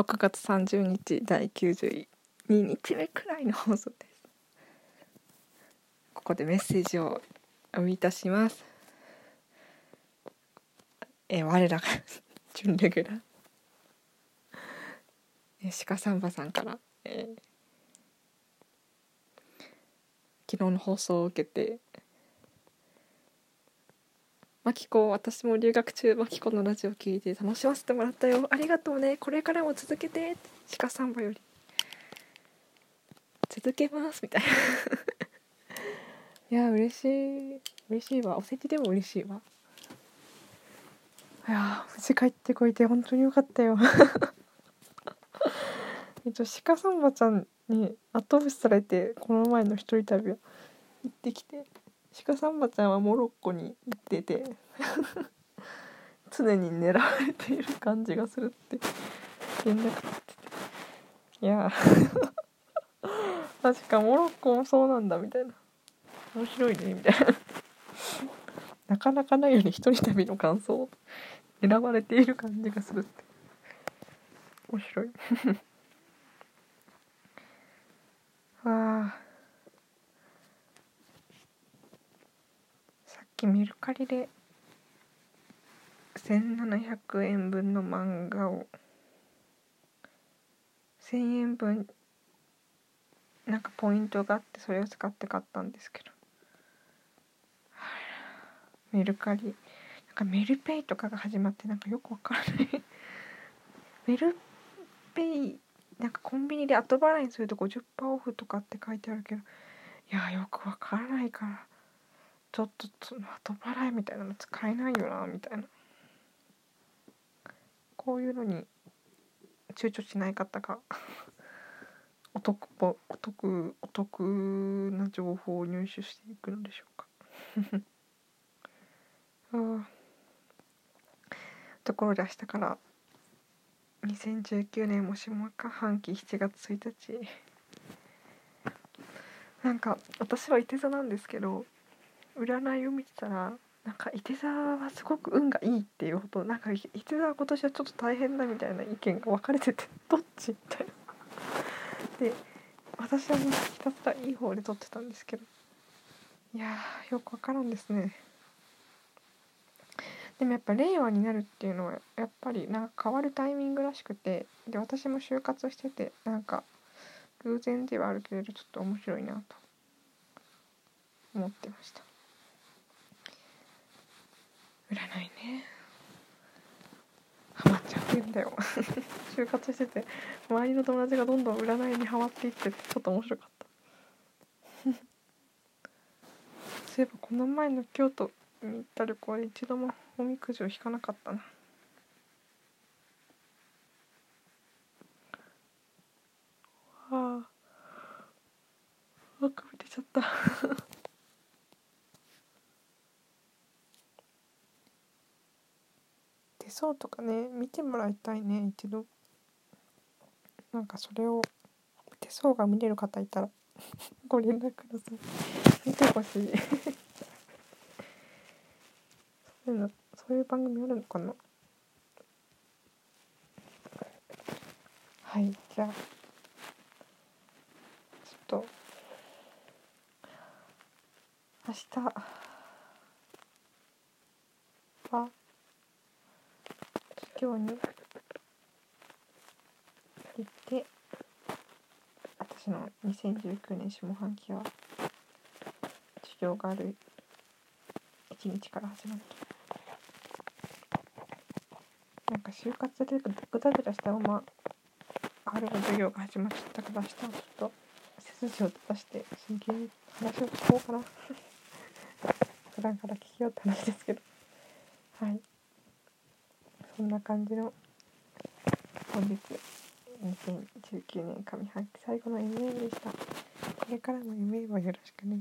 6月30日第92日目くらいの放送です。ここでメッセージをお読みいたします。え我らが準レギュラーえ鹿サンバさんから、えー昨日の放送を受けてマキコ私も留学中マキコのラジオ聞いて楽しませてもらったよ。ありがとうね。これからも続けて。鹿サンバより。続けます。みたいな。いや嬉しい。嬉しいわ。お世辞でも嬉しいわ。いや無事帰ってこいて本当によかったよ。えっと鹿サンバちゃんに後押しされてこの前の一人旅行ってきて。鹿サンバちゃんはモロッコに行ってて常に狙われている感じがするって連絡取ってて。いや 確かモロッコもそうなんだみたいな。面白いねみたいな。なかなかないよね一人旅の感想を選ばれている感じがするって。面白いあさっきメルカリで1700円分の漫画を1000円分なんかポイントがあってそれを使って買ったんですけど。メルカリ。なんかメルペイとかが始まってなんかよくわからない。メルペイなんかコンビニで後払いにすると50%オフとかって書いてあるけどいやよくわからないから。ちょっとその後払いみたいなの使えないよなみたいな。こういうのに躊躇しない方が お得お得お得な情報を入手していくのでしょうか。ああところで明日から2019年も下半期7月1日。なんか私は伊手座なんですけど占いを見てたらなんか伊手座はすごく運がいいっていうほどなんか伊手座は今年はちょっと大変だみたいな意見が分かれててどっちみたいな。で私はもうひたすらいい方で撮ってたんですけどいやよく分からんですね。でもやっぱ令和になるっていうのはやっぱりなんか変わるタイミングらしくてで私も就活しててなんか偶然ではあるけれどちょっと面白いなと思ってました占いね。ハマっちゃうんだよ。就活してて周りの友達がどんどん占いにハマっていってちょっと面白かった。そういえばこの前の京都に行った旅行で一度もおみくじを引かなかったな。あああくび出ちゃった。手相とかね見てもらいたいね一度。なんかそれを手相が見れる方いたら ご連絡ください。見てほしい。そういうのそういう番組あるのかな。はいじゃあちょっと明日は授業に。行って私の2019年下半期は授業がある一日から始まるなんか就活でぐだぐだしたまま春の授業が始まっちゃったから明日はちょっと背筋を出して真剣に話を聞こうかな。普段から聞きようって話ですけど。はい。そんな感じの本日2019年上半期最後の MA でした。これからも夢をよろしくね。